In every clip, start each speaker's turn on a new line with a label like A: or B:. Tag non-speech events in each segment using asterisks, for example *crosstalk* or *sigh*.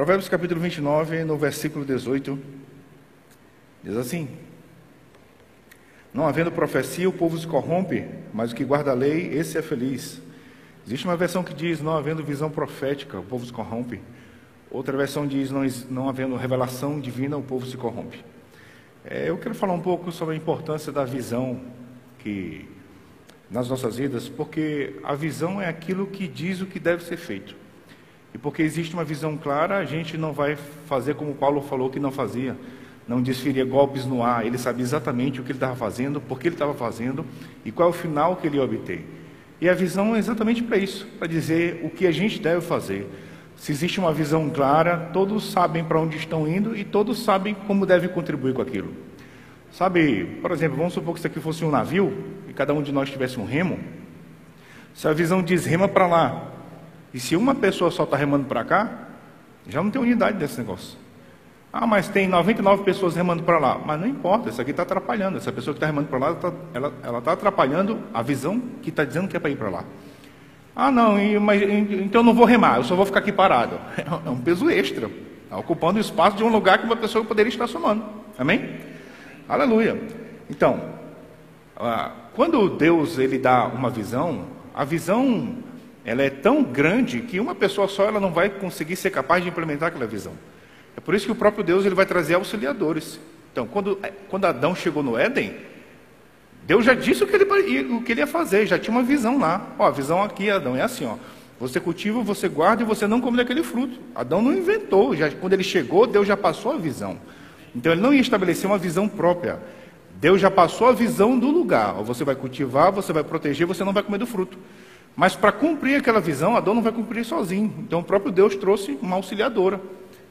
A: Provérbios capítulo 29, no versículo 18, diz assim: Não havendo profecia, o povo se corrompe, mas o que guarda a lei, esse é feliz. Existe uma versão que diz: Não havendo visão profética, o povo se corrompe. Outra versão diz: Não, não havendo revelação divina, o povo se corrompe. É, eu quero falar um pouco sobre a importância da visão que nas nossas vidas, porque a visão é aquilo que diz o que deve ser feito. E porque existe uma visão clara, a gente não vai fazer como Paulo falou que não fazia, não desferia golpes no ar. Ele sabia exatamente o que ele estava fazendo, por que ele estava fazendo e qual é o final que ele ia obter. E a visão é exatamente para isso, para dizer o que a gente deve fazer. Se existe uma visão clara, todos sabem para onde estão indo e todos sabem como devem contribuir com aquilo. Sabe, por exemplo, vamos supor que isso aqui fosse um navio e cada um de nós tivesse um remo. Se a visão diz rema para lá, e se uma pessoa só está remando para cá, já não tem unidade desse negócio. Ah, mas tem 99 pessoas remando para lá. Mas não importa, isso aqui está atrapalhando. Essa pessoa que está remando para lá, tá, ela está atrapalhando a visão que está dizendo que é para ir para lá. Ah, não, mas, então eu não vou remar, eu só vou ficar aqui parado. *laughs* É um peso extra, está ocupando o espaço de um lugar que uma pessoa poderia estar somando. Amém? Aleluia. Então, ah, quando Deus ele dá uma visão, a visão ela é tão grande que uma pessoa só ela não vai conseguir ser capaz de implementar aquela visão. É por isso que o próprio Deus ele vai trazer auxiliadores. Então, quando, quando Adão chegou no Éden, Deus já disse o que, ele, o que ele ia fazer, já tinha uma visão lá. Ó, a visão aqui, Adão, é assim, ó. Você cultiva, você guarda e você não come daquele fruto. Adão não inventou, já, quando ele chegou, Deus já passou a visão. Então ele não ia estabelecer uma visão própria. Deus já passou a visão do lugar. Você vai cultivar, você vai proteger, você não vai comer do fruto. Mas para cumprir aquela visão, Adão não vai cumprir sozinho. Então o próprio Deus trouxe uma auxiliadora.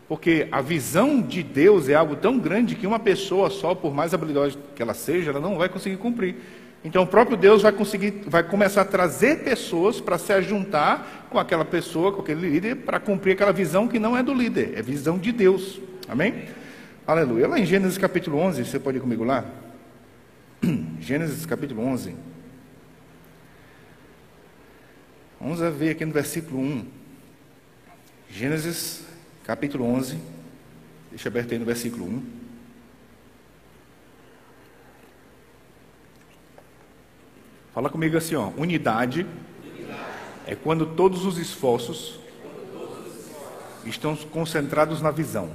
A: Porque a visão de Deus é algo tão grande que uma pessoa só, por mais habilidosa que ela seja, ela não vai conseguir cumprir. Então o próprio Deus vai conseguir, vai começar a trazer pessoas para se juntar com aquela pessoa, com aquele líder, para cumprir aquela visão que não é do líder, é visão de Deus. Amém? Aleluia. Lá em Gênesis capítulo 11, você pode ir comigo lá? *clears throat* Gênesis capítulo 11. Vamos ver aqui no versículo 1. Gênesis capítulo 11. Deixa aberto aí no versículo 1. Fala comigo assim, ó. Unidade, Unidade. é quando todos os esforços, todos os esforços estão concentrados na visão.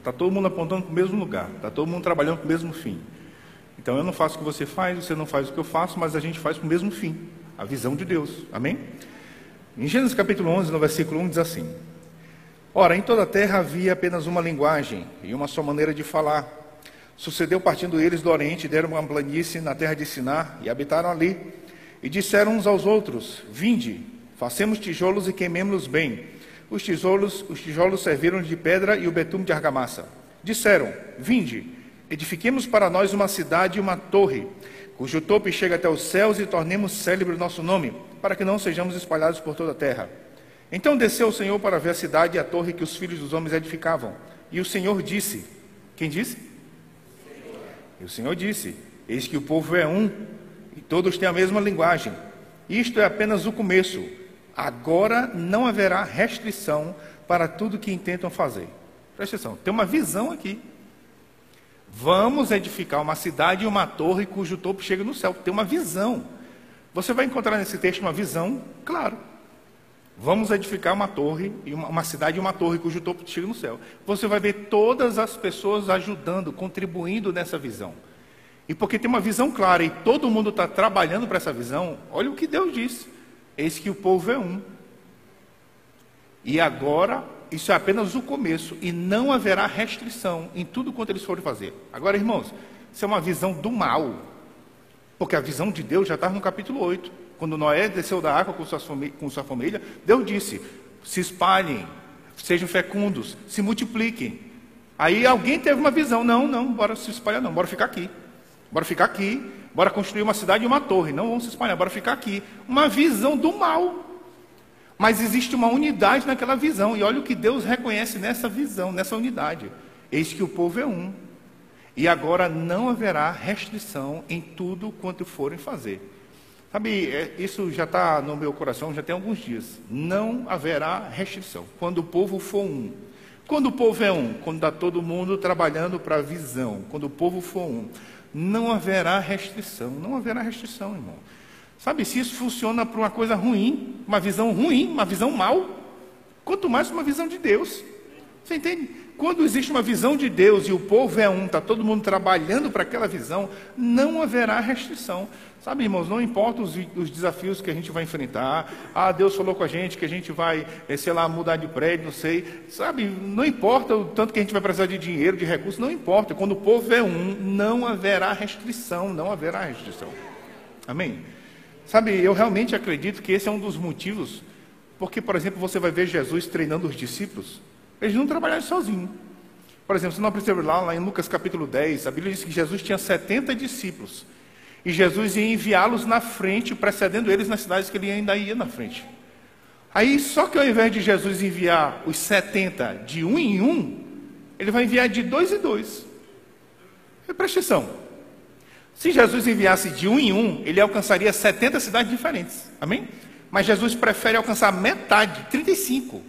A: Está todo mundo apontando para o mesmo lugar, está todo mundo trabalhando para o mesmo fim. Então eu não faço o que você faz, você não faz o que eu faço, mas a gente faz para o mesmo fim, a visão de Deus. Amém? Em Gênesis capítulo 11, no versículo 1, diz assim: Ora, em toda a terra havia apenas uma linguagem e uma só maneira de falar. Sucedeu partindo eles do Oriente, deram uma planície na terra de Sinar e habitaram ali. E disseram uns aos outros: Vinde, façamos tijolos e queimemos-los bem os tijolos, os tijolos serviram de pedra e o betume de argamassa. Disseram: Vinde, edifiquemos para nós uma cidade e uma torre, cujo topo chega até os céus e tornemos célebre o nosso nome, para que não sejamos espalhados por toda a terra. Então desceu o Senhor para ver a cidade e a torre que os filhos dos homens edificavam. E o Senhor disse: Quem disse? Senhor. E o Senhor disse: Eis que o povo é um, e todos têm a mesma linguagem. Isto é apenas o começo. Agora não haverá restrição para tudo que intentam fazer. Presta atenção, tem uma visão aqui. Vamos edificar uma cidade e uma torre cujo topo chega no céu. Tem uma visão. Você vai encontrar nesse texto uma visão, claro. Vamos edificar uma torre, uma, cidade e uma torre cujo topo chega no céu. Você vai ver todas as pessoas ajudando, contribuindo nessa visão. E porque tem uma visão clara e todo mundo está trabalhando para essa visão, olha o que Deus disse. Eis que o povo é um. E agora, isso é apenas o começo, e não haverá restrição em tudo quanto eles forem fazer. Agora, irmãos, isso é uma visão do mal, porque a visão de Deus já está no capítulo 8. Quando Noé desceu da água com sua, família, com sua família, Deus disse: se espalhem, sejam fecundos, se multipliquem. Aí alguém teve uma visão: não, não, bora se espalhar, não, bora ficar aqui. Bora ficar aqui, bora construir uma cidade e uma torre. Não vamos se espalhar, bora ficar aqui. Uma visão do mal. Mas existe uma unidade naquela visão. E olha o que Deus reconhece nessa visão, nessa unidade. Eis que o povo é um. E agora não haverá restrição em tudo quanto forem fazer. Sabe, é, isso já está no meu coração já tem alguns dias. Não haverá restrição quando o povo for um. Quando o povo é um, quando está todo mundo trabalhando para a visão, quando o povo for um, não haverá restrição, não haverá restrição, irmão. Sabe, se isso funciona para uma coisa ruim, uma visão ruim, uma visão mal, quanto mais uma visão de Deus. Você entende? Quando existe uma visão de Deus e o povo é um, está todo mundo trabalhando para aquela visão, não haverá restrição. Sabe, irmãos, não importa os, os, desafios que a gente vai enfrentar. Ah, Deus falou com a gente que a gente vai, eh, sei lá, mudar de prédio, não sei. Sabe, não importa o tanto que a gente vai precisar de dinheiro, de recursos, não importa. Quando o povo é um, não haverá restrição, não haverá restrição. Amém? Sabe, eu realmente acredito que esse é um dos motivos, porque, por exemplo, você vai ver Jesus treinando os discípulos. Eles não trabalharam sozinhos. Por exemplo, se não perceber lá, lá em Lucas capítulo 10, a Bíblia diz que Jesus tinha 70 discípulos. E Jesus ia enviá-los na frente, precedendo eles nas cidades que ele ainda ia na frente. Aí, só que ao invés de Jesus enviar os 70 de um em um, ele vai enviar de dois em dois. E presta atenção. Se Jesus enviasse de um em um, ele alcançaria 70 cidades diferentes. Amém? Mas Jesus prefere alcançar metade, 35.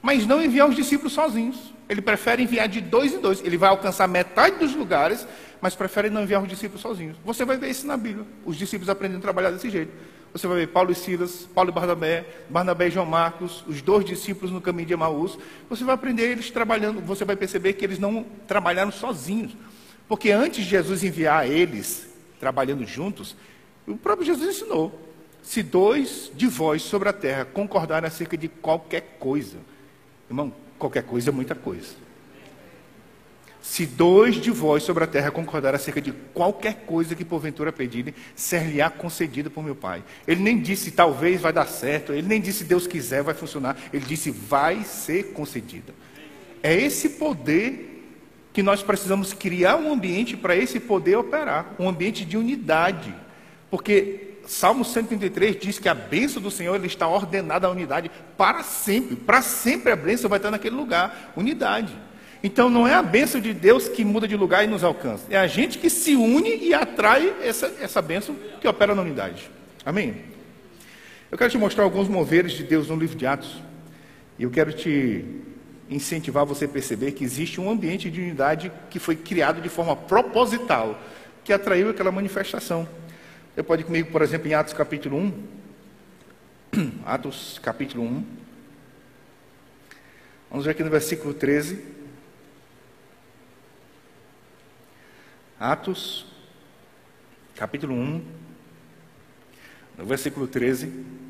A: Mas não enviar os discípulos sozinhos. Ele prefere enviar de dois em dois. Ele vai alcançar metade dos lugares mas prefere não enviar os discípulos sozinhos. Você vai ver isso na Bíblia. Os discípulos aprendendo a trabalhar desse jeito. Você vai ver Paulo e Silas, Paulo e Barnabé, Barnabé e João Marcos, os dois discípulos no caminho de Emaús. Você vai aprender eles trabalhando, você vai perceber que eles não trabalharam sozinhos. Porque antes de Jesus enviar eles trabalhando juntos, o próprio Jesus ensinou: se dois de vós sobre a terra concordarem acerca de qualquer coisa, irmão, qualquer coisa é muita coisa. Se dois de vós sobre a terra concordarem acerca de qualquer coisa que porventura pedirem, ser-lhe-á concedida por meu Pai. Ele nem disse talvez vai dar certo, ele nem disse Deus quiser vai funcionar, ele disse vai ser concedida. É esse poder que nós precisamos criar um ambiente para esse poder operar, um ambiente de unidade. Porque Salmo 133 diz que a bênção do Senhor ele está ordenada à unidade para sempre. Para sempre a bênção vai estar naquele lugar, unidade. Então não é a bênção de Deus que muda de lugar e nos alcança. É a gente que se une e atrai essa, essa bênção que opera na unidade. Amém? Eu quero te mostrar alguns moveres de Deus no livro de Atos. E eu quero te incentivar você a perceber que existe um ambiente de unidade que foi criado de forma proposital, que atraiu aquela manifestação. Você pode ir comigo, por exemplo, em Atos capítulo 1. *clears throat* Atos capítulo 1. Vamos ver aqui no versículo 13. Atos, capítulo 1, no versículo 13.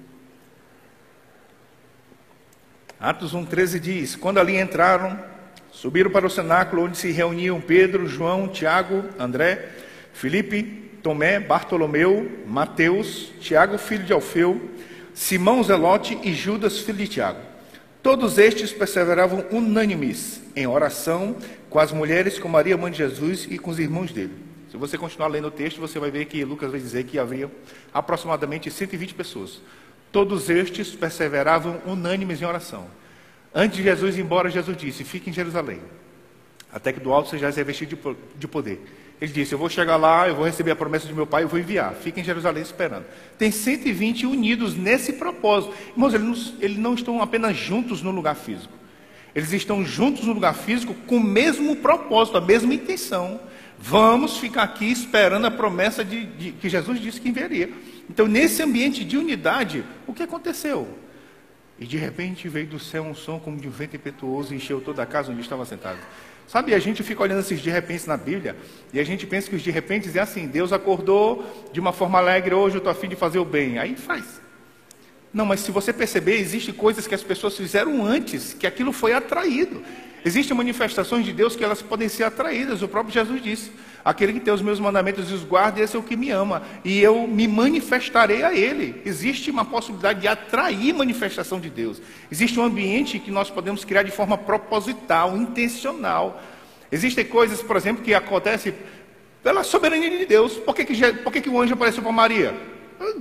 A: Atos 1, 13 diz: Quando ali entraram, subiram para o cenáculo onde se reuniam Pedro, João, Tiago, André, Filipe, Tomé, Bartolomeu, Mateus, Tiago, filho de Alfeu, Simão Zelote e Judas, filho de Tiago. Todos estes perseveravam unânimes em oração com as mulheres, com Maria, mãe de Jesus e com os irmãos dele. Se você continuar lendo o texto, você vai ver que Lucas vai dizer que havia aproximadamente 120 pessoas. Todos estes perseveravam unânimes em oração. Antes de Jesus ir embora, Jesus disse: Fique em Jerusalém, até que do alto sejais revestido de poder. Ele disse: Eu vou chegar lá, eu vou receber a promessa de meu pai, eu vou enviar. Fique em Jerusalém esperando. Tem 120 unidos nesse propósito. Irmãos, eles não, eles não estão apenas juntos no lugar físico. Eles estão juntos no lugar físico com o mesmo propósito, a mesma intenção. Vamos ficar aqui esperando a promessa de, de, que Jesus disse que enviaria. Então, nesse ambiente de unidade, o que aconteceu? E de repente veio do céu um som como de um vento impetuoso e encheu toda a casa onde estava sentado. Sabe, a gente fica olhando esses de repente na Bíblia e a gente pensa que os de repente é assim: Deus acordou de uma forma alegre, hoje eu estou afim de fazer o bem. Aí faz. Não, mas se você perceber, existem coisas que as pessoas fizeram antes, que aquilo foi atraído. Existem manifestações de Deus que elas podem ser atraídas. O próprio Jesus disse: Aquele que tem os meus mandamentos e os guarda, esse é o que me ama, e eu me manifestarei a ele. Existe uma possibilidade de atrair manifestação de Deus. Existe um ambiente que nós podemos criar de forma proposital, intencional. Existem coisas, por exemplo, que acontecem pela soberania de Deus. Por que, que, por que, que o anjo apareceu para Maria?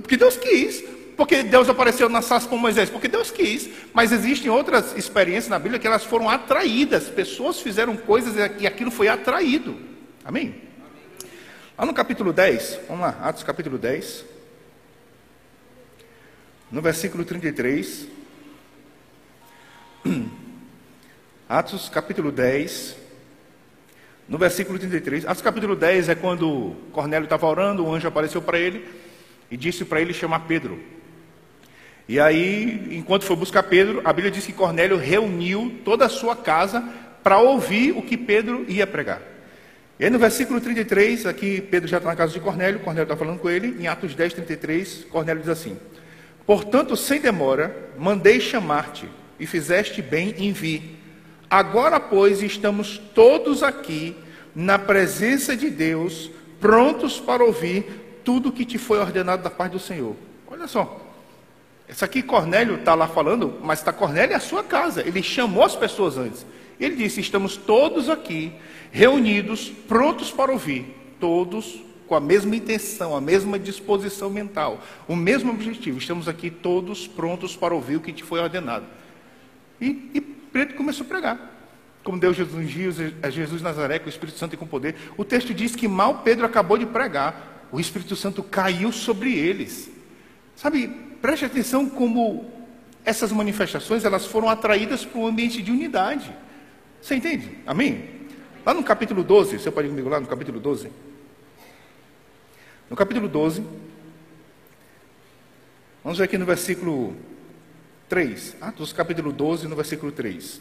A: Porque Deus quis. Porque Deus apareceu na sarça com Moisés? Porque Deus quis. Mas existem outras experiências na Bíblia que elas foram atraídas. Pessoas fizeram coisas e aquilo foi atraído. Amém? Lá no capítulo 10, vamos lá, Atos capítulo 10. no versículo 33. *clears throat* Atos capítulo 10, no versículo 33. Atos capítulo 10 é quando Cornélio estava orando, o anjo apareceu para ele e disse para ele chamar Pedro. E aí, enquanto foi buscar Pedro, a Bíblia diz que Cornélio reuniu toda a sua casa para ouvir o que Pedro ia pregar. E aí no versículo 33, aqui Pedro já está na casa de Cornélio, Cornélio está falando com ele, em Atos 10, 33, Cornélio diz assim: Portanto, sem demora, mandei chamar-te, e fizeste bem em vir. Agora, pois, estamos todos aqui na presença de Deus, prontos para ouvir tudo que te foi ordenado da parte do Senhor. Olha só. Essa aqui Cornélio está lá falando, mas está Cornélio é a sua casa. Ele chamou as pessoas antes. Ele disse: Estamos todos aqui, reunidos, prontos para ouvir. Todos com a mesma intenção, a mesma disposição mental, o mesmo objetivo. Estamos aqui todos prontos para ouvir o que te foi ordenado. E, e Pedro começou a pregar. Como Deus ungiu a Jesus Nazaré com o Espírito Santo e com poder. O texto diz que mal Pedro acabou de pregar, o Espírito Santo caiu sobre eles. Sabe, preste atenção como essas manifestações elas foram atraídas para um ambiente de unidade. Você entende? Amém? Lá no capítulo 12, você pode ir comigo lá no capítulo 12? No capítulo 12, vamos ver aqui no versículo 3, Atos capítulo 12, no versículo 3.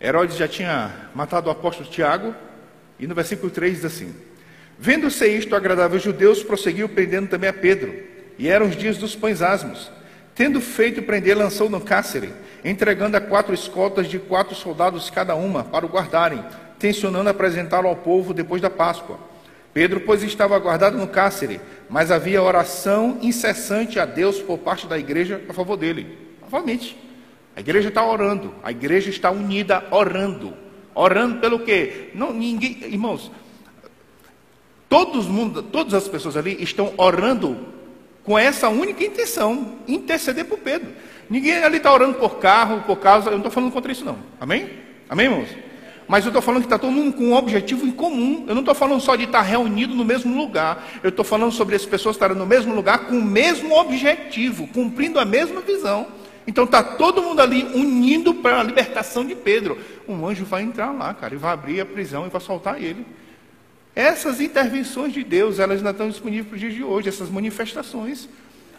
A: Herodes já tinha matado o apóstolo Tiago, e no versículo 3 diz assim: Vendo-se isto agradável aos judeus, prosseguiu prendendo também a Pedro, e eram os dias dos pães asmos. Tendo feito prender, lançou no cárcere, entregando a quatro escoltas de quatro soldados cada uma, para o guardarem, tensionando apresentá-lo ao povo depois da Páscoa. Pedro, pois, estava guardado no cárcere, mas havia oração incessante a Deus por parte da igreja a favor dele. Novamente, a igreja está orando, a igreja está unida orando. Orando pelo quê? Não, ninguém, irmãos, todos mundo, todas as pessoas ali estão orando com essa única intenção, interceder por Pedro. Ninguém ali está orando por carro, por causa, eu não estou falando contra isso não. Amém? Amém, irmãos? Mas eu estou falando que está todo mundo com um objetivo em comum. Eu não estou falando só de estar reunido no mesmo lugar. Eu estou falando sobre as pessoas estarem no mesmo lugar com o mesmo objetivo, cumprindo a mesma visão. Então está todo mundo ali unindo para a libertação de Pedro. Um anjo vai entrar lá, cara, e vai abrir a prisão e vai soltar ele. Essas intervenções de Deus, elas ainda estão disponíveis para os dias de hoje, essas manifestações.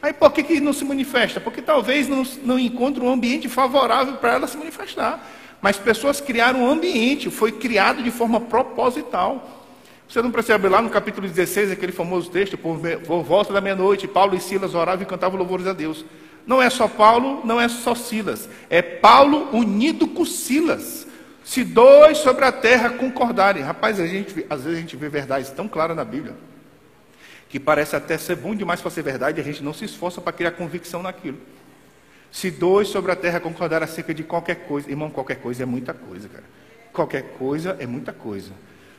A: Aí por que, que não se manifesta? Porque talvez não, não encontre um ambiente favorável para ela se manifestar. Mas pessoas criaram um ambiente, foi criado de forma proposital. Você não percebe lá no capítulo 16, aquele famoso texto, por volta da meia-noite, Paulo e Silas oravam e cantavam louvores a Deus. Não é só Paulo, não é só Silas. É Paulo unido com Silas. Se dois sobre a terra concordarem. Rapaz, a gente, às vezes a gente vê verdades tão claras na Bíblia, que parece até ser bom demais para ser verdade, a gente não se esforça para criar convicção naquilo. Se dois sobre a terra concordar acerca de qualquer coisa, irmão, qualquer coisa é muita coisa, cara. Qualquer coisa é muita coisa.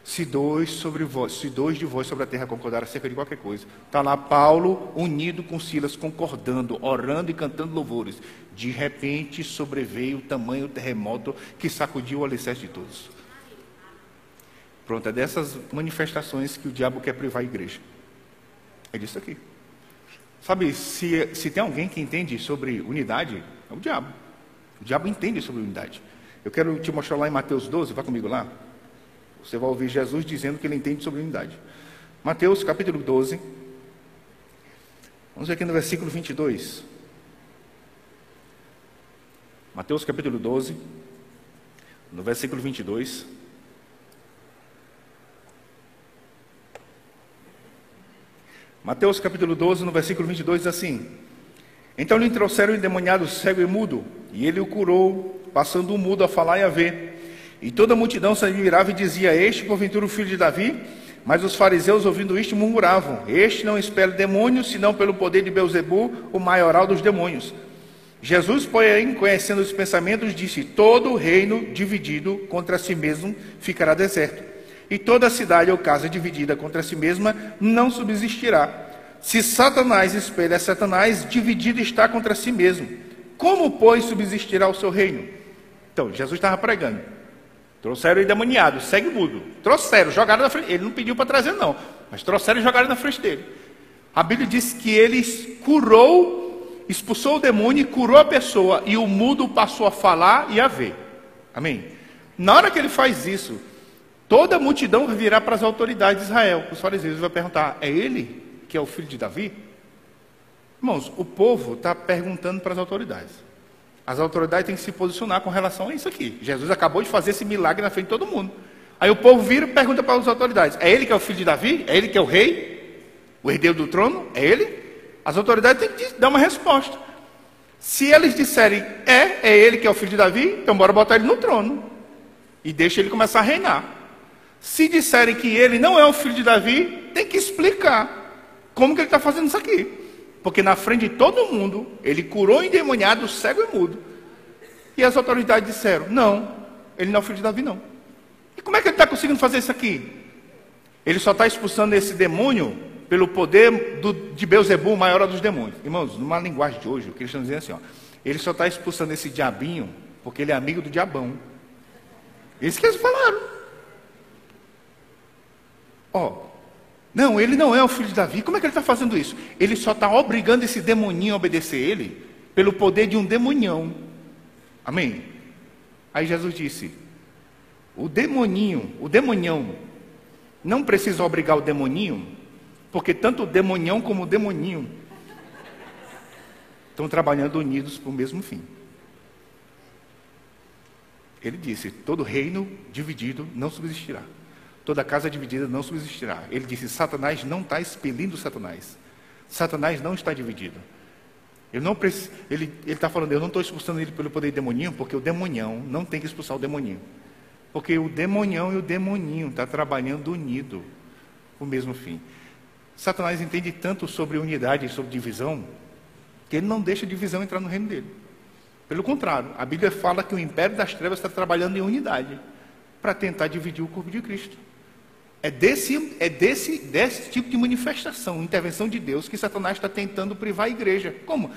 A: Se dois sobre vós, se dois de vós sobre a terra concordar acerca de qualquer coisa, está lá Paulo unido com Silas concordando, orando e cantando louvores. De repente sobreveio o tamanho terremoto que sacudiu o alicerce de todos. Pronto, é dessas manifestações que o diabo quer privar a igreja. É disso aqui. Sabe, se, se tem alguém que entende sobre unidade, é o diabo. O diabo entende sobre unidade. Eu quero te mostrar lá em Mateus 12, vá comigo lá. Você vai ouvir Jesus dizendo que ele entende sobre unidade. Mateus capítulo 12. Vamos ver aqui no versículo 22. Mateus capítulo 12, no versículo 22. Mateus capítulo 12, no versículo 22, diz assim: Então lhe trouxeram o endemoniado cego e mudo, e ele o curou, passando o mudo a falar e a ver. E toda a multidão se admirava e dizia: Este, porventura, o filho de Davi? Mas os fariseus, ouvindo isto, murmuravam: Este não espera demônios, senão pelo poder de Beuzebu, o maioral dos demônios. Jesus, porém, conhecendo os pensamentos, disse: Todo reino dividido contra si mesmo ficará deserto e toda cidade ou casa dividida contra si mesma não subsistirá. Se Satanás espelha Satanás, dividido está contra si mesmo. Como, pois, subsistirá o seu reino? Então, Jesus estava pregando. Trouxeram o endemoniado, segue mudo. Trouxeram, jogaram na frente. Ele não pediu para trazer, não. Mas trouxeram e jogaram na frente dele. A Bíblia diz que ele curou, expulsou o demônio e curou a pessoa, e o mudo passou a falar e a ver. Amém? Na hora que ele faz isso, toda a multidão virar para as autoridades de Israel. Os fariseus vão perguntar: é ele que é o filho de Davi? Irmãos, o povo está perguntando para as autoridades. As autoridades têm que se posicionar com relação a isso aqui. Jesus acabou de fazer esse milagre na frente de todo mundo. Aí o povo vira e pergunta para as autoridades: é ele que é o filho de Davi? É ele que é o rei? O herdeiro do trono? É ele? As autoridades têm que dar uma resposta. Se eles disserem é, é ele que é o filho de Davi, então bora botar ele no trono. E deixa ele começar a reinar. Se disserem que ele não é o filho de Davi, tem que explicar como que ele está fazendo isso aqui. Porque na frente de todo mundo, ele curou endemoniado, cego e mudo. E as autoridades disseram: não, ele não é filho de Davi, não. E como é que ele está conseguindo fazer isso aqui? Ele só está expulsando esse demônio pelo poder do, de Beuzebu, o maior dos demônios. Irmãos, numa linguagem de hoje, o que eles estão dizendo assim, ó, ele só está expulsando esse diabinho porque ele é amigo do diabão. Isso que eles falaram. Ó, não, ele não é o filho de Davi. Como é que ele está fazendo isso? Ele só está obrigando esse demoninho a obedecer ele pelo poder de um demonhão. Amém? Aí Jesus disse: o demoninho, o demonhão, não precisa obrigar o demoninho, porque tanto o demonhão como o demoninho estão trabalhando unidos para o mesmo fim. Ele disse: todo reino dividido não subsistirá. Toda casa dividida não subsistirá. Ele disse: Satanás não está expelindo Satanás. Satanás não está dividido. Ele ele está falando, eu não estou expulsando ele pelo poder demoninho, porque o demonhão não tem que expulsar o demoninho. Porque o demonhão e o demoninho estão tá trabalhando unido o mesmo fim. Satanás entende tanto sobre unidade e sobre divisão, que ele não deixa divisão entrar no reino dele. Pelo contrário, a Bíblia fala que o império das trevas está trabalhando em unidade para tentar dividir o corpo de Cristo. É desse, é desse, desse tipo de manifestação, intervenção de Deus, que Satanás está tentando privar a igreja. Como?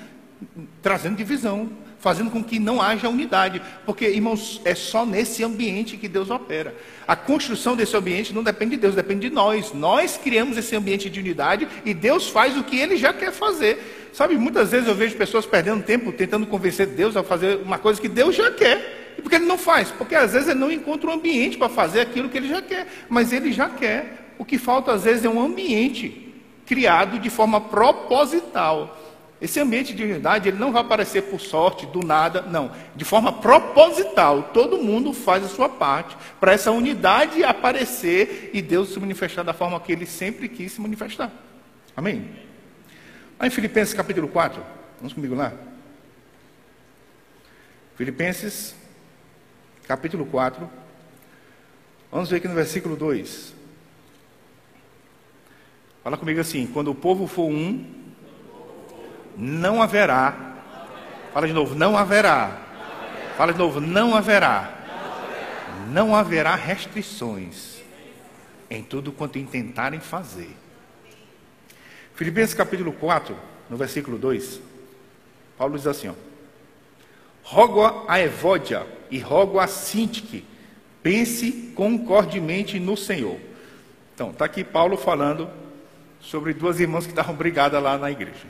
A: Trazendo divisão, fazendo com que não haja unidade. Porque, irmãos, é só nesse ambiente que Deus opera. A construção desse ambiente não depende de Deus, depende de nós. Nós criamos esse ambiente de unidade e Deus faz o que Ele já quer fazer. Sabe, muitas vezes eu vejo pessoas perdendo tempo tentando convencer Deus a fazer uma coisa que Deus já quer. E por que Ele não faz? Porque às vezes Ele não encontra um ambiente para fazer aquilo que Ele já quer. Mas Ele já quer. O que falta às vezes é um ambiente criado de forma proposital. Esse ambiente de unidade, ele não vai aparecer por sorte, do nada, não. De forma proposital, todo mundo faz a sua parte para essa unidade aparecer e Deus se manifestar da forma que ele sempre quis se manifestar. Amém? Lá em Filipenses capítulo 4, vamos comigo lá. Filipenses capítulo 4, vamos ver aqui no versículo 2. Fala comigo assim: quando o povo for um, não haverá. Fala de novo, não haverá. Fala de novo, não haverá. Não haverá restrições em tudo quanto intentarem fazer. Filipenses capítulo 4, no versículo 2, Paulo diz assim: ó, Rogo a Evódia e rogo a Sintique, pense concordemente no Senhor. Então, está aqui Paulo falando sobre duas irmãs que estavam brigadas lá na igreja.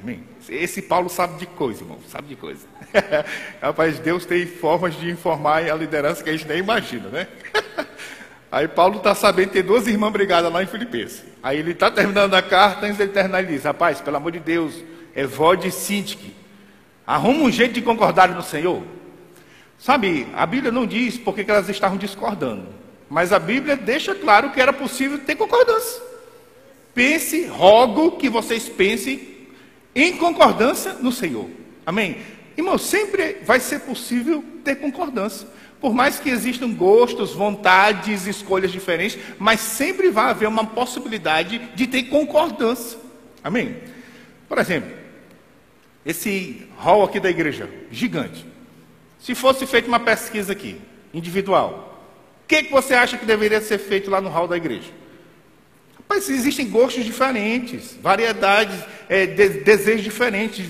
A: Esse Paulo sabe de coisa, irmão, sabe de coisa. *laughs* Rapaz, Deus tem formas de informar a liderança que a gente nem imagina, né? *laughs* Aí Paulo está sabendo tem duas irmãs brigadas lá em Filipenses. Aí ele está terminando a carta, antes de terminar, ele diz: Rapaz, pelo amor de Deus, Evode e Sintique, arruma um jeito de concordar no Senhor. Sabe, a Bíblia não diz porque elas estavam discordando, mas a Bíblia deixa claro que era possível ter concordância. Pense, rogo que vocês pensem em concordância no Senhor. Amém? Irmão, sempre vai ser possível ter concordância. Por mais que existam gostos, vontades, escolhas diferentes, mas sempre vai haver uma possibilidade de ter concordância. Amém? Por exemplo, esse hall aqui da igreja, gigante. Se fosse feita uma pesquisa aqui, individual, o que, que você acha que deveria ser feito lá no hall da igreja? Mas existem gostos diferentes, variedades, é, de, desejos diferentes.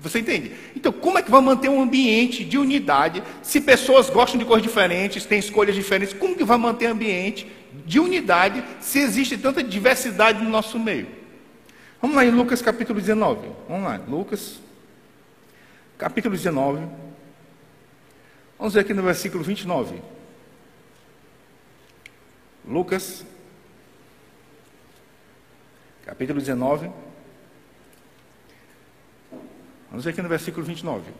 A: Você entende? Então, como é que vai manter um ambiente de unidade se pessoas gostam de cores diferentes, têm escolhas diferentes? Como que vai manter ambiente de unidade se existe tanta diversidade no nosso meio? Vamos lá em Lucas capítulo 19. Vamos lá, Lucas capítulo 19. Vamos ver aqui no versículo 29. Lucas capítulo 19. Vamos ver aqui no versículo 29.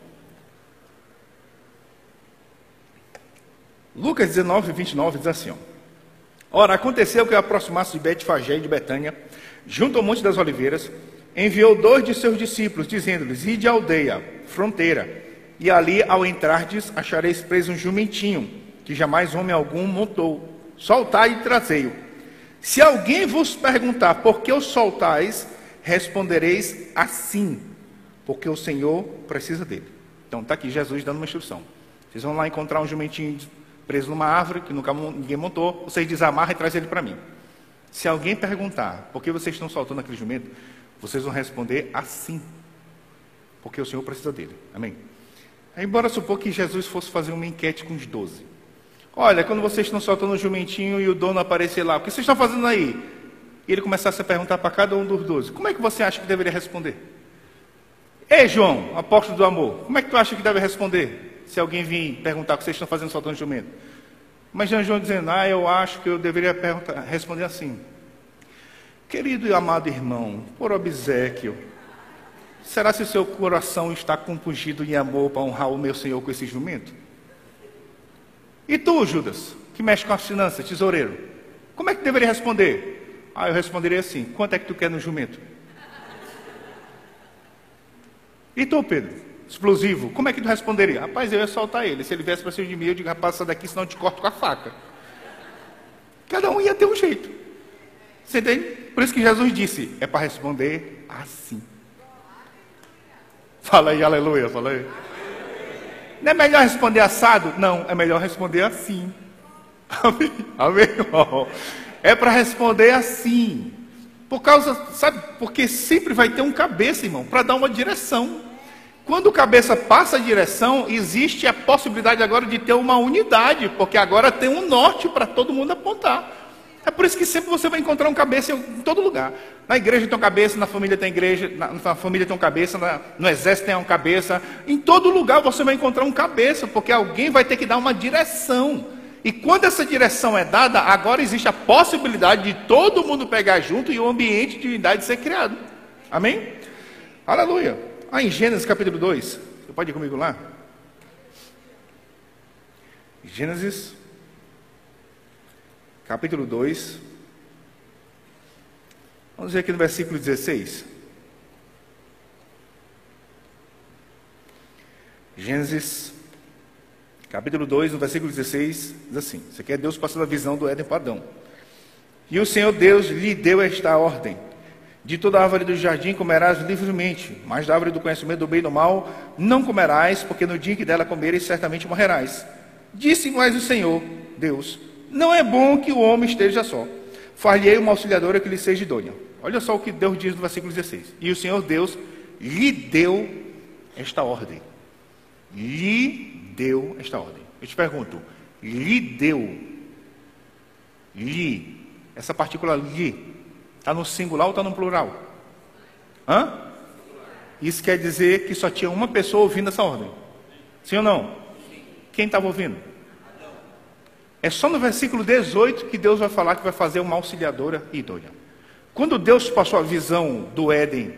A: Lucas 19, 29 diz assim: ó, Ora, aconteceu que ao aproximar-se de Betfagé e de Betânia, junto ao Monte das Oliveiras, enviou dois de seus discípulos, dizendo-lhes: Ide à aldeia, fronteira, e ali, ao entrardes, achareis preso um jumentinho, que jamais homem algum montou. Soltai e trazei-o. Se alguém vos perguntar por que o soltais, respondereis assim, porque o Senhor precisa dele. Então está aqui Jesus dando uma instrução. Vocês vão lá encontrar um jumentinho preso numa árvore que nunca ninguém montou, vocês desamarram e trazem ele para mim. Se alguém perguntar por que vocês estão soltando aquele jumento, vocês vão responder assim, porque o Senhor precisa dele. Amém? Embora supor que Jesus fosse fazer uma enquete com os doze. Olha, quando vocês estão soltando o jumentinho e o dono aparecer lá, o que vocês estão fazendo aí? E ele começasse a perguntar para cada um dos doze, como é que você acha que deveria responder? Ei, João, apóstolo do amor, como é que tu acha que deve responder? Se alguém vir perguntar o que vocês estão fazendo soltando jumento. Mas Jean João dizendo, ah, eu acho que eu deveria responder assim. Querido e amado irmão, por obsequio, será se o seu coração está compungido em amor para honrar o meu Senhor com esse jumento? E tu, Judas, que mexe com as finanças, tesoureiro, como é que deveria responder? Ah, eu responderia assim: quanto é que tu quer no jumento? E tu, Pedro? Explosivo, como é que tu responderia? Rapaz, eu ia soltar ele. Se ele viesse para cima de mim, eu digo, rapaz, sai daqui, senão eu te corto com a faca. Cada um ia ter um jeito. Você entende? Por isso que Jesus disse, é para responder assim. Fala aí, aleluia, fala aí. Não é melhor responder assado? Não, é melhor responder assim. Amém, Amém? É para responder assim. Por causa, sabe, porque sempre vai ter um cabeça, irmão, para dar uma direção. Quando o cabeça passa a direção, existe a possibilidade agora de ter uma unidade, porque agora tem um norte para todo mundo apontar. É por isso que sempre você vai encontrar um cabeça em todo lugar. Na igreja tem um cabeça, na família tem igreja, na, família tem um cabeça, na, no exército tem um cabeça. Em todo lugar você vai encontrar um cabeça, porque alguém vai ter que dar uma direção. E quando essa direção é dada, agora existe a possibilidade de todo mundo pegar junto e o ambiente de unidade ser criado. Amém? Aleluia. Ah, em Gênesis capítulo 2, você pode ir comigo lá? Gênesis capítulo 2. Vamos ver aqui no versículo 16. Gênesis capítulo 2, no versículo 16, diz assim: Isso aqui é Deus passando a visão do Éden para Adão. E o Senhor Deus lhe deu esta ordem: de toda árvore do jardim comerás livremente, mas da árvore do conhecimento do bem e do mal não comerás, porque no dia que dela comeres certamente morrerás. Disse mais o Senhor, Deus: Não é bom que o homem esteja só. Far-lhe-ei uma auxiliadora que lhe seja idônea. Olha só o que Deus diz no versículo 16. E o Senhor Deus lhe deu esta ordem. Lhe deu esta ordem. Eu te pergunto, lhe deu. Lhe. Essa partícula lhe Está no singular ou está no plural? Hã? Isso quer dizer que só tinha uma pessoa ouvindo essa ordem. Sim ou não? Quem estava ouvindo? É só no versículo 18 que Deus vai falar que vai fazer uma auxiliadora idônea. Quando Deus passou a visão do Éden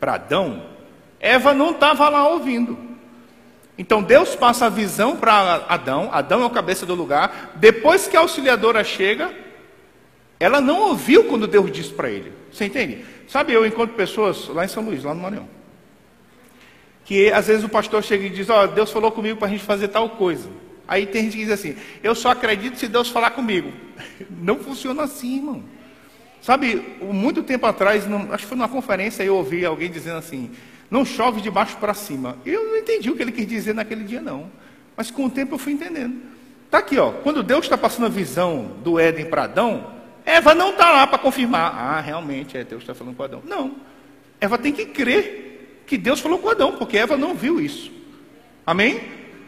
A: para Adão, Eva não estava lá ouvindo. Então Deus passa a visão para Adão, Adão é o cabeça do lugar. Depois que a auxiliadora chega, ela não ouviu quando Deus disse para ele. Você entende? Sabe, eu encontro pessoas lá em São Luís, lá no Maranhão, que às vezes o pastor chega e diz: Ó, oh, Deus falou comigo para a gente fazer tal coisa. Aí tem gente que diz assim: Eu só acredito se Deus falar comigo. *laughs* Não funciona assim, irmão. Sabe, muito tempo atrás, acho que foi numa conferência, eu ouvi alguém dizendo assim: Não chove de baixo para cima. Eu não entendi o que ele quis dizer naquele dia, não. Mas com o tempo eu fui entendendo. Está aqui, ó. Quando Deus está passando a visão do Éden para Adão, Eva não está lá para confirmar. Ah, realmente, é, Deus está falando com Adão. Não. Eva tem que crer que Deus falou com Adão, porque Eva não viu isso. Amém?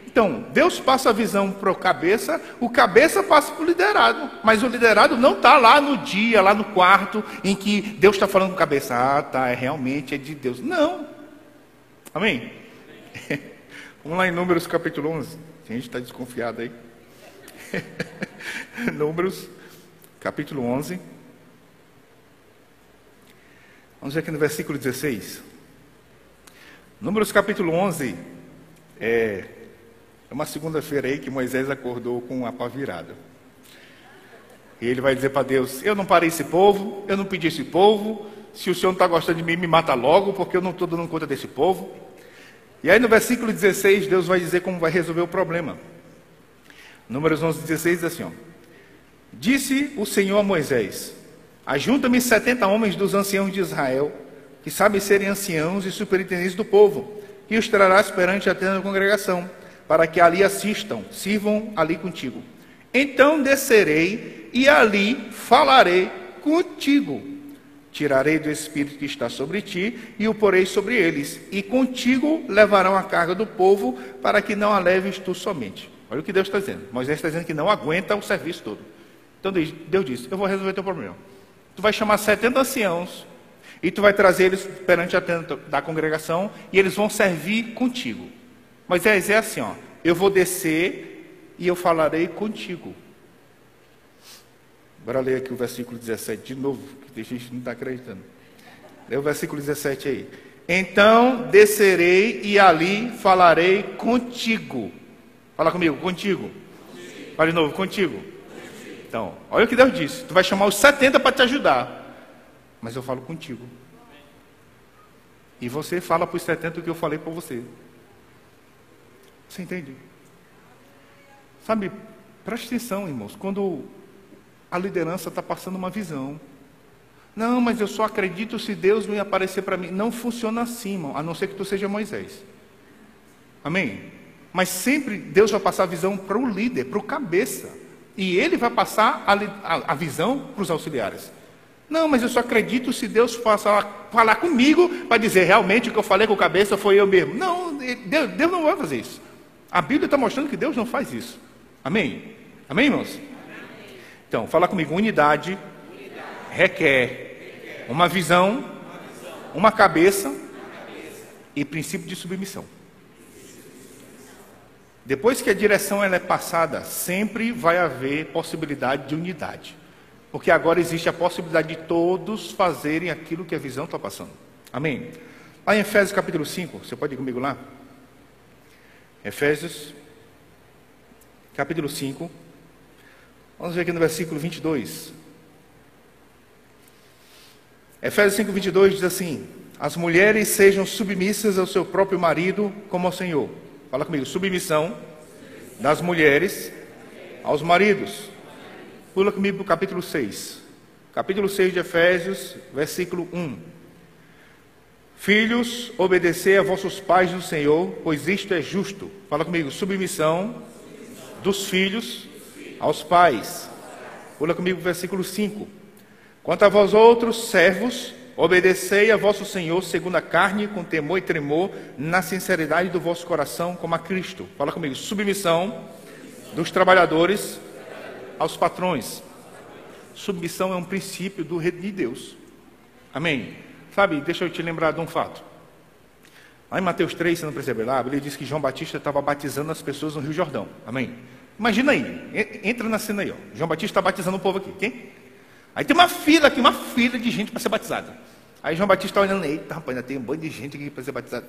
A: Então, Deus passa a visão para o cabeça, o cabeça passa para o liderado. Mas o liderado não está lá no dia, lá no quarto, em que Deus está falando com o cabeça. Ah, tá, é, realmente é de Deus. Não. Amém? *laughs* Vamos lá em Números capítulo 11. A gente está desconfiado aí. *laughs* Números capítulo 11. Vamos ver aqui no versículo 16. Números capítulo 11 é, é uma segunda-feira aí que Moisés acordou com a pá virada. E ele vai dizer para Deus: Eu não parei esse povo, eu não pedi esse povo. Se o Senhor não está gostando de mim, me mata logo, porque eu não estou dando conta desse povo. E aí no versículo 16, Deus vai dizer como vai resolver o problema. Números 11, 16 diz assim: ó, Disse o Senhor a Moisés: Ajunta-me setenta homens dos anciãos de Israel, que sabem serem anciãos e superintendentes do povo, e os trarás perante a tenda da congregação para que ali assistam, sirvam ali contigo. Então descerei e ali falarei contigo. Tirarei do espírito que está sobre ti e o porei sobre eles, e contigo levarão a carga do povo, para que não a leves tu somente. Olha o que Deus está dizendo. Moisés está dizendo que não aguenta o serviço todo. Então Deus disse: Eu vou resolver teu problema. Tu vai chamar 70 anciãos e tu vai trazer eles perante a tenda da congregação e eles vão servir contigo. Moisés é assim, ó. Eu vou descer e eu falarei contigo. Bora ler aqui o versículo 17 de novo, que tem gente que não está acreditando. Lê o versículo 17 aí. Então descerei e ali falarei contigo. Fala comigo, contigo. contigo. Fala de novo, contigo. Então, olha o que Deus disse. Tu vai chamar os 70 para te ajudar. Mas eu falo contigo. E você fala para os 70 o que eu falei para você. Você entende? Sabe, preste atenção, irmãos, quando a liderança está passando uma visão. Não, mas eu só acredito se Deus me aparecer para mim. Não funciona assim, irmão, a não ser que tu seja Moisés. Amém? Mas sempre Deus vai passar a visão para o líder, para o cabeça. E ele vai passar a, a, a visão para os auxiliares. Não, mas eu só acredito se Deus falar, comigo para dizer realmente o que eu falei com o cabeça foi eu mesmo. Não, Deus, Deus não vai fazer isso. A Bíblia está mostrando que Deus não faz isso. Amém? Amém, irmãos? Então, fala comigo. Unidade, requer, uma visão, uma, cabeça, e princípio de submissão. Depois que a direção ela é passada, sempre vai haver possibilidade de unidade. Porque agora existe a possibilidade de todos fazerem aquilo que a visão está passando. Amém? Lá em Efésios capítulo 5, você pode ir comigo lá? Efésios, capítulo 5. Vamos ver aqui no versículo 22. Efésios 5, 22 diz assim: As mulheres sejam submissas ao seu próprio marido, como ao Senhor. Fala comigo, submissão das mulheres aos maridos. Pula comigo para o capítulo 6. Capítulo 6 de Efésios, versículo 1. Filhos, obedecer a vossos pais no Senhor, pois isto é justo. Fala comigo, submissão dos filhos aos pais. Pula comigo o versículo 5. Quanto a vós outros, servos, obedecei a vosso Senhor segundo a carne, com temor e tremor, na sinceridade do vosso coração, como a Cristo. Fala comigo, submissão dos trabalhadores aos patrões. Submissão é um princípio do reino de Deus. Amém. Sabe, deixa eu te lembrar de um fato. Lá em Mateus 3, você não percebeu lá, ele diz que João Batista estava batizando as pessoas no Rio Jordão. Amém? Imagina aí, entra na cena aí, ó. João Batista está batizando o povo aqui. Quem? Aí tem uma fila aqui, uma fila de gente para ser batizada. Aí João Batista está olhando, eita rapaz, ainda tem um bando de gente aqui para ser batizada.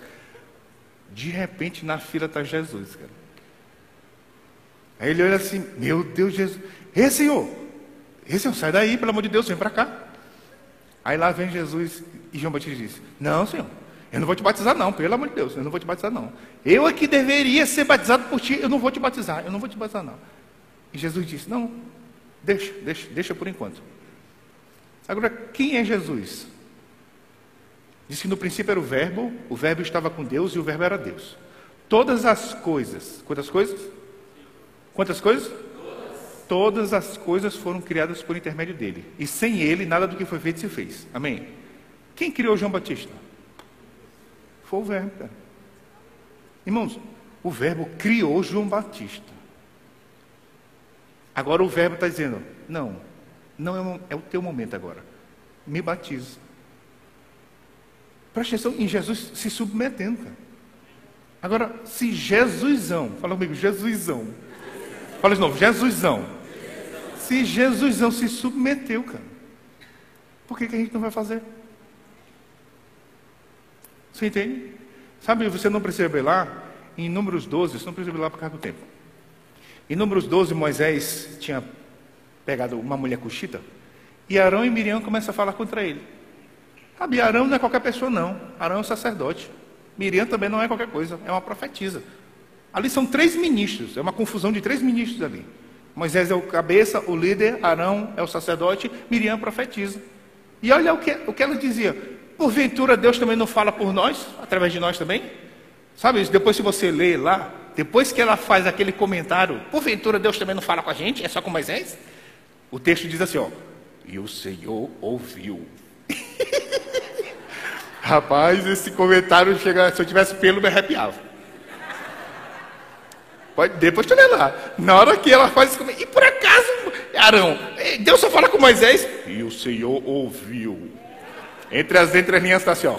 A: De repente na fila está Jesus, cara. Aí ele olha assim, meu Deus, Jesus. Ei, Senhor, ei, Senhor, sai daí, pelo amor de Deus, vem para cá. Aí lá vem Jesus e João Batista disse: Não, Senhor, eu não vou te batizar, não, pelo amor de Deus, eu não vou te batizar, não. Eu é que deveria ser batizado por ti, eu não vou te batizar, eu não vou te batizar, não. E Jesus disse: Não, deixa, deixa, deixa por enquanto. Agora, quem é Jesus? Diz que no princípio era o Verbo, o Verbo estava com Deus e o Verbo era Deus. Todas as coisas, quantas coisas? Quantas coisas? Todas as coisas foram criadas por intermédio dele. E sem ele, nada do que foi feito se fez. Amém? Quem criou João Batista? Foi o verbo, cara. Irmãos, O Verbo criou João Batista. Agora o Verbo está dizendo: não, não é, é o teu momento agora. Me batiza. Presta atenção em Jesus se submetendo, cara. Agora, se Jesusão, fala comigo, Jesusão. Fala de novo, Jesusão. Se Jesusão se submeteu, cara, por que, que a gente não vai fazer? Você entende? Sabe, você não precisa lá, em Números 12, você não precisa lá por causa do tempo. Em Números 12, Moisés tinha pegado uma mulher cuxita, e Arão e Miriam começam a falar contra ele. Sabe, Arão não é qualquer pessoa, não. Arão é um sacerdote. Miriam também não é qualquer coisa, é uma profetisa. Ali são três ministros, é uma confusão de três ministros ali. Moisés é o cabeça, o líder, Arão é o sacerdote, Miriam profetiza. E olha o que, o que ela dizia: porventura Deus também não fala por nós, através de nós também? Sabe, depois se você lê lá, depois que ela faz aquele comentário, porventura Deus também não fala com a gente, é só com Moisés? O texto diz assim, ó, e o Senhor ouviu. *laughs* Rapaz, esse comentário chega, se eu tivesse pelo, me arrepiava. Pode, depois tu vê lá. Na hora que ela faz esse e por acaso, Arão, Deus só fala com Moisés, e o Senhor ouviu. Entre as entrelinhas está assim, ó.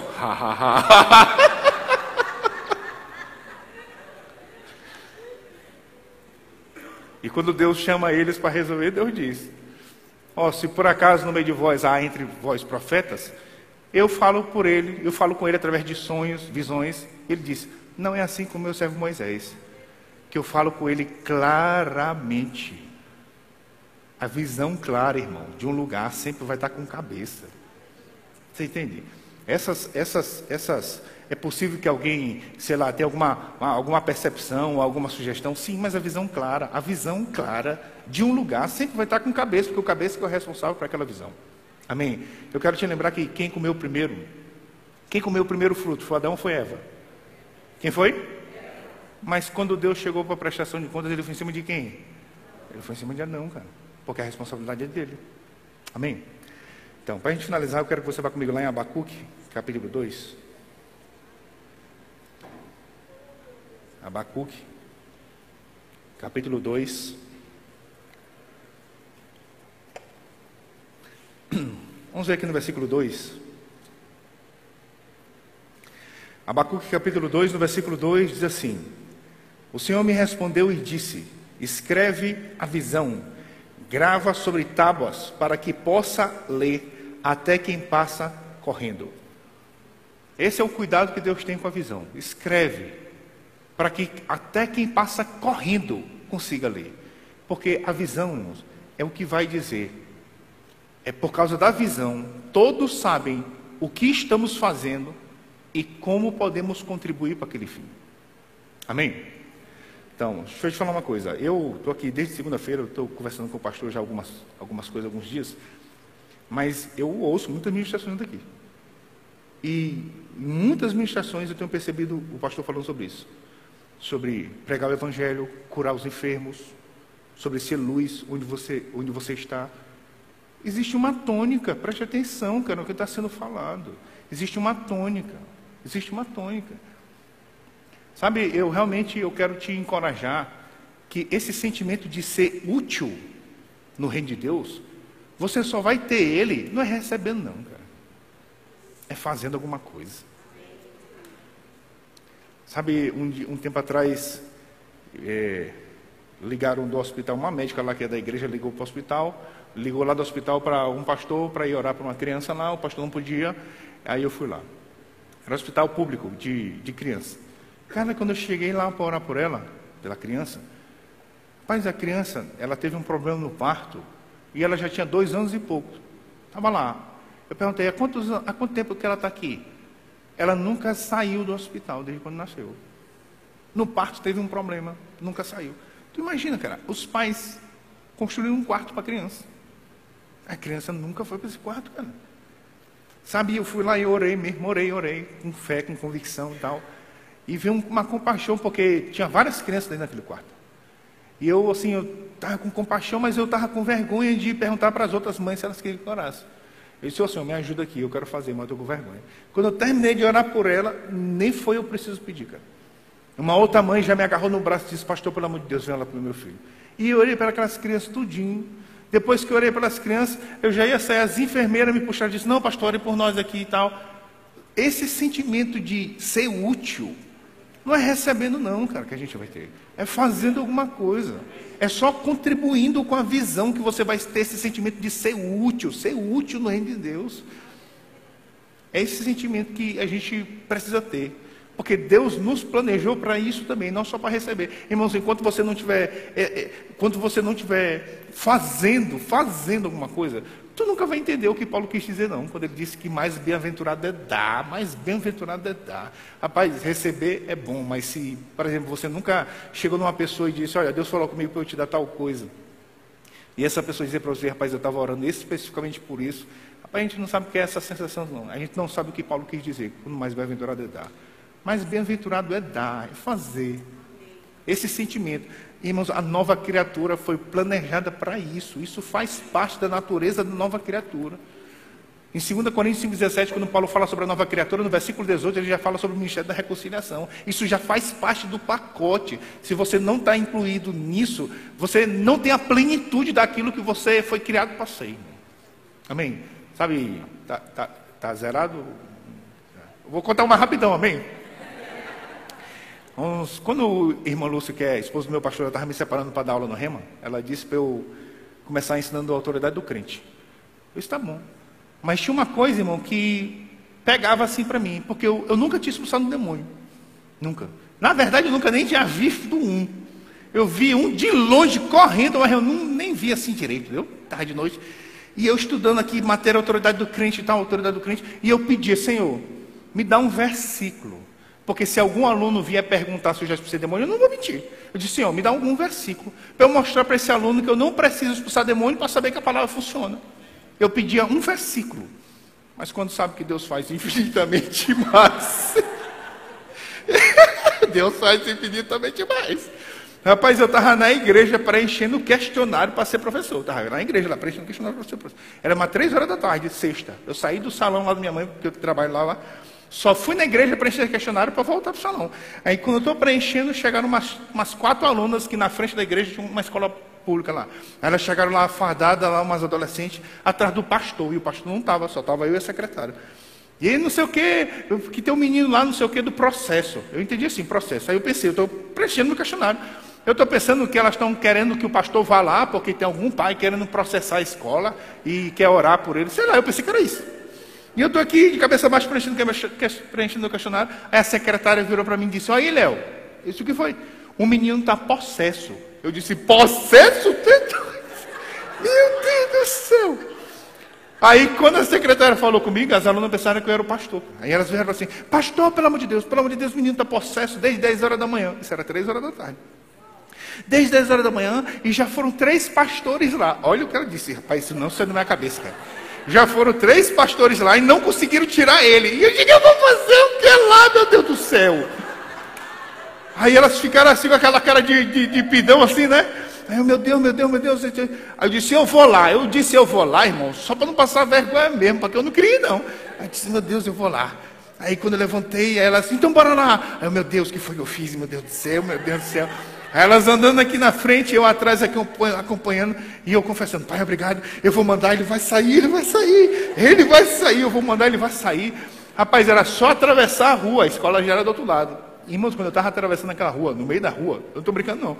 A: e quando Deus chama eles para resolver, Deus diz: Ó, oh, se por acaso no meio de vós há entre vós profetas, eu falo por ele, eu falo com ele através de sonhos, visões. Ele diz: Não é assim com meu servo Moisés, que eu falo com ele claramente. A visão clara, irmão, de um lugar sempre vai estar com cabeça. Você entende? Essas, essas, essas, é possível que alguém, sei lá, tenha alguma, alguma percepção, alguma sugestão, sim, mas a visão clara, a visão clara de um lugar sempre vai estar com cabeça, porque o cabeça é o responsável por aquela visão. Amém? Eu quero te lembrar que quem comeu primeiro, quem comeu o primeiro fruto, foi Adão ou foi Eva? Quem foi? Mas quando Deus chegou para a prestação de contas, ele foi em cima de quem? Ele foi em cima de Adão, cara, porque a responsabilidade é dele. Amém? Então, para a gente finalizar, eu quero que você vá comigo lá em Abacuque, capítulo 2. Abacuque, capítulo 2. *clears throat* Vamos ver aqui no versículo 2. Abacuque capítulo 2, no versículo 2, diz assim: O Senhor me respondeu e disse: Escreve a visão, grava sobre tábuas, para que possa ler até quem passa correndo. Esse é o cuidado que Deus tem com a visão. Escreve, para que até quem passa correndo consiga ler. Porque a visão, é o que vai dizer é por causa da visão, todos sabem o que estamos fazendo e como podemos contribuir para aquele fim. Amém? Então, deixa eu te falar uma coisa. Eu estou aqui desde segunda-feira, estou conversando com o pastor já algumas, algumas coisas, alguns dias, mas eu ouço muitas ministrações daqui. E muitas ministrações eu tenho percebido o pastor falando sobre isso. Sobre pregar o evangelho, curar os enfermos, sobre ser luz onde você, onde você está. Existe uma tônica, preste atenção, cara, no que está sendo falado. Existe uma tônica, existe uma tônica. Sabe, eu realmente eu quero te encorajar que esse sentimento de ser útil no reino de Deus, você só vai ter ele, não é recebendo não, cara. É fazendo alguma coisa. Sabe, um, um tempo atrás, é, ligaram do hospital, uma médica lá que é da igreja ligou para o hospital, ligou lá do hospital para um pastor para ir orar para uma criança lá, o pastor não podia, aí eu fui lá. Era um hospital público de, de criança. Cara, quando eu cheguei lá para orar por ela, pela criança, rapaz, a criança, ela teve um problema no parto e ela já tinha dois anos e pouco. Estava lá. Eu perguntei, há, quantos, há quanto tempo que ela está aqui? Ela nunca saiu do hospital desde quando nasceu. No parto teve um problema, nunca saiu. Tu imagina, cara, os pais construíram um quarto para a criança. A criança nunca foi para esse quarto, cara. Sabe, eu fui lá e orei mesmo, orei, orei, com fé, com convicção e tal. E vi uma compaixão, porque tinha várias crianças dentro daquele quarto. E eu, assim, eu estava com compaixão, mas eu estava com vergonha de perguntar para as outras mães se elas queriam que orasse. Eu disse, ô Senhor, me ajuda aqui, eu quero fazer, mas eu estou com vergonha. Quando eu terminei de orar por ela, nem foi eu preciso pedir, cara. Uma outra mãe já me agarrou no braço e disse, pastor, pelo amor de Deus, vem lá para o meu filho. E eu orei para aquelas crianças tudinho. Depois que eu orei pelas crianças, eu já ia sair, as enfermeiras me puxaram e disseram, não, pastor, ore por nós aqui e tal. Esse sentimento de ser útil, não é recebendo não, cara, que a gente vai ter. É fazendo alguma coisa. É só contribuindo com a visão que você vai ter esse sentimento de ser útil, ser útil no reino de Deus. É esse sentimento que a gente precisa ter. Porque Deus nos planejou para isso também, não só para receber. Irmãos, enquanto você não tiver, é, é, quando você não tiver fazendo, fazendo alguma coisa, tu nunca vai entender o que Paulo quis dizer, não. Quando ele disse que mais bem-aventurado é dar, mais bem-aventurado é dar. Rapaz, receber é bom, mas se, por exemplo, você nunca chegou numa pessoa e disse, olha, Deus falou comigo para eu te dar tal coisa. E essa pessoa dizer para você, rapaz, eu estava orando especificamente por isso. Rapaz, a gente não sabe o que é essa sensação, não. A gente não sabe o que Paulo quis dizer. Quando mais bem-aventurado é dar. Mas bem-aventurado é dar, é fazer. Esse sentimento. Irmãos, a nova criatura foi planejada para isso. Isso faz parte da natureza da nova criatura. Em 2 Coríntios 5,17, quando Paulo fala sobre a nova criatura, no versículo 18, ele já fala sobre o ministério da reconciliação. Isso já faz parte do pacote. Se você não está incluído nisso, você não tem a plenitude daquilo que você foi criado para ser. Amém? Sabe, está tá, tá zerado? Vou contar uma rapidão, amém? Uns, quando o irmão Lúcio, que é esposo do meu pastor, estava me separando para dar aula no Rema, ela disse para eu começar ensinando a autoridade do crente. Eu disse, tá bom. Mas tinha uma coisa, irmão, que pegava assim para mim, porque eu, eu nunca tinha expulsado um demônio. Nunca. Na verdade, eu nunca nem tinha visto um. Eu vi um de longe correndo, mas eu não, nem vi assim direito, eu Tarde de noite. E eu estudando aqui matéria autoridade do crente e tal, autoridade do crente, e eu pedia, Senhor, me dá um versículo porque se algum aluno vier perguntar se eu já expulsei demônio, eu não vou mentir. Eu disse, Senhor, me dá algum versículo para eu mostrar para esse aluno que eu não preciso expulsar demônio para saber que a palavra funciona. Eu pedia um versículo. Mas quando sabe que Deus faz infinitamente *laughs* mais. *laughs* Deus faz infinitamente mais. Rapaz, eu estava na igreja preenchendo o questionário para ser professor. Estava na igreja lá preenchendo o questionário para ser professor. Era umas três horas da tarde, sexta. Eu saí do salão lá da minha mãe, porque eu trabalho lá, lá só fui na igreja preencher questionário para voltar para o salão. Aí quando eu estou preenchendo, chegaram umas, umas quatro alunas que na frente da igreja tinha uma escola pública lá. Elas chegaram lá fardadas, lá umas adolescentes, atrás do pastor. E o pastor não estava, só estava eu e a secretária. E aí não sei o que, que tem um menino lá, não sei o que, do processo. Eu entendi assim, processo. Aí eu pensei, eu estou preenchendo no questionário. Eu estou pensando que elas estão querendo que o pastor vá lá, porque tem algum pai querendo processar a escola e quer orar por ele. Sei lá, eu pensei que era isso. E eu estou aqui de cabeça baixa preenchendo, preenchendo o questionário. Aí a secretária virou para mim e disse: Olha aí, Léo, isso que foi? O menino está possesso. Eu disse: Possesso? *laughs* Meu Deus do céu! Aí, quando a secretária falou comigo, as alunas pensaram que eu era o pastor. Aí elas vieram assim: Pastor, pelo amor de Deus, pelo amor de Deus, o menino está possesso desde 10 horas da manhã. Isso era 3 horas da tarde. Desde 10 horas da manhã, e já foram três pastores lá. Olha o que ela disse, rapaz, isso não saiu da minha cabeça, cara. Já foram três pastores lá e não conseguiram tirar ele. E eu digo, eu vou fazer o que lá, meu Deus do céu? Aí elas ficaram assim com aquela cara de, de, de pidão assim, né? Aí eu, meu Deus, meu Deus, meu Deus. Aí eu disse, eu vou lá. Eu disse, eu vou lá, irmão, só para não passar vergonha mesmo, porque eu não queria, não. Aí eu disse, meu Deus, eu vou lá. Aí quando eu levantei, ela assim, então bora lá. Aí eu, meu Deus, o que foi que eu fiz? Meu Deus do céu, meu Deus do céu. Elas andando aqui na frente, eu atrás acompanhando, e eu confessando, pai, obrigado, eu vou mandar, ele vai sair, ele vai sair, ele vai sair, eu vou mandar, ele vai sair. Rapaz, era só atravessar a rua, a escola já era do outro lado. Irmãos, quando eu estava atravessando aquela rua, no meio da rua, eu não estou brincando não,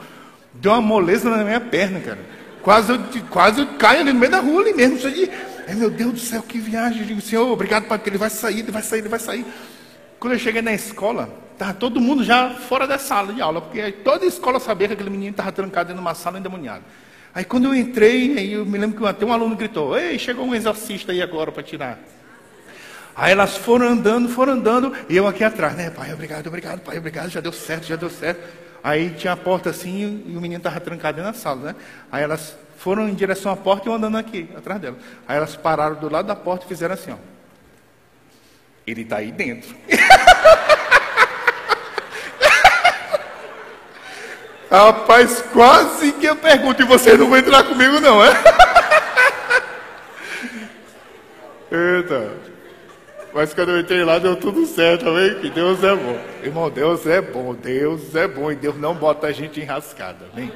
A: deu uma moleza na minha perna, cara. Quase eu, quase eu caio ali no meio da rua ali mesmo. Ai, meu Deus do céu, que viagem. Eu digo, Senhor, obrigado, Pai, porque ele vai sair, ele vai sair, ele vai sair. Quando eu cheguei na escola, estava todo mundo já fora da sala de aula, porque toda a escola sabia que aquele menino estava trancado dentro de uma sala endemoniada. Aí quando eu entrei, aí eu me lembro que até um aluno gritou, ei, chegou um exorcista aí agora para tirar. Aí elas foram andando, foram andando, e eu aqui atrás, né? Pai, obrigado, obrigado, pai, obrigado, já deu certo, já deu certo. Aí tinha a porta assim e o menino estava trancado dentro da sala, né? Aí elas foram em direção à porta e eu andando aqui, atrás dela. Aí elas pararam do lado da porta e fizeram assim, ó. Ele está aí dentro. *laughs* Rapaz, quase que eu pergunto, e você não vai entrar comigo não, é? *laughs* Eita. Mas quando eu entrei lá, deu tudo certo, amém? Que Deus é bom. Irmão, Deus é bom, Deus é bom. E Deus não bota a gente enrascada, amém?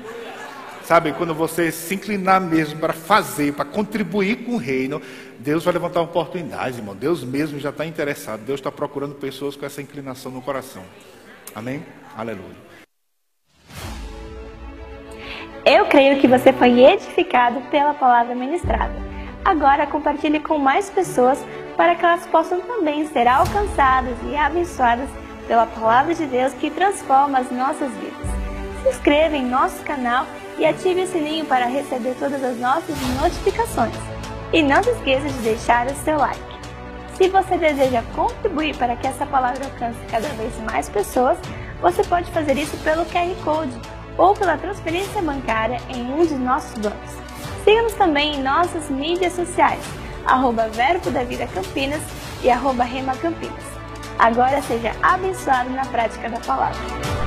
A: Sabe, quando você se inclinar mesmo para fazer, para contribuir com o reino, Deus vai levantar oportunidades, irmão. Deus mesmo já está interessado. Deus está procurando pessoas com essa inclinação no coração. Amém? Aleluia.
B: Eu creio que você foi edificado pela palavra ministrada. Agora compartilhe com mais pessoas para que elas possam também ser alcançadas e abençoadas pela palavra de Deus que transforma as nossas vidas. Se inscreva em nosso canal e ative o sininho para receber todas as nossas notificações. E não se esqueça de deixar o seu like. Se você deseja contribuir para que essa palavra alcance cada vez mais pessoas, você pode fazer isso pelo QR Code ou pela transferência bancária em um de nossos bancos. Siga-nos também em nossas mídias sociais, arroba Verbo da Vida Campinas e arroba Rema Campinas. Agora seja abençoado na prática da palavra.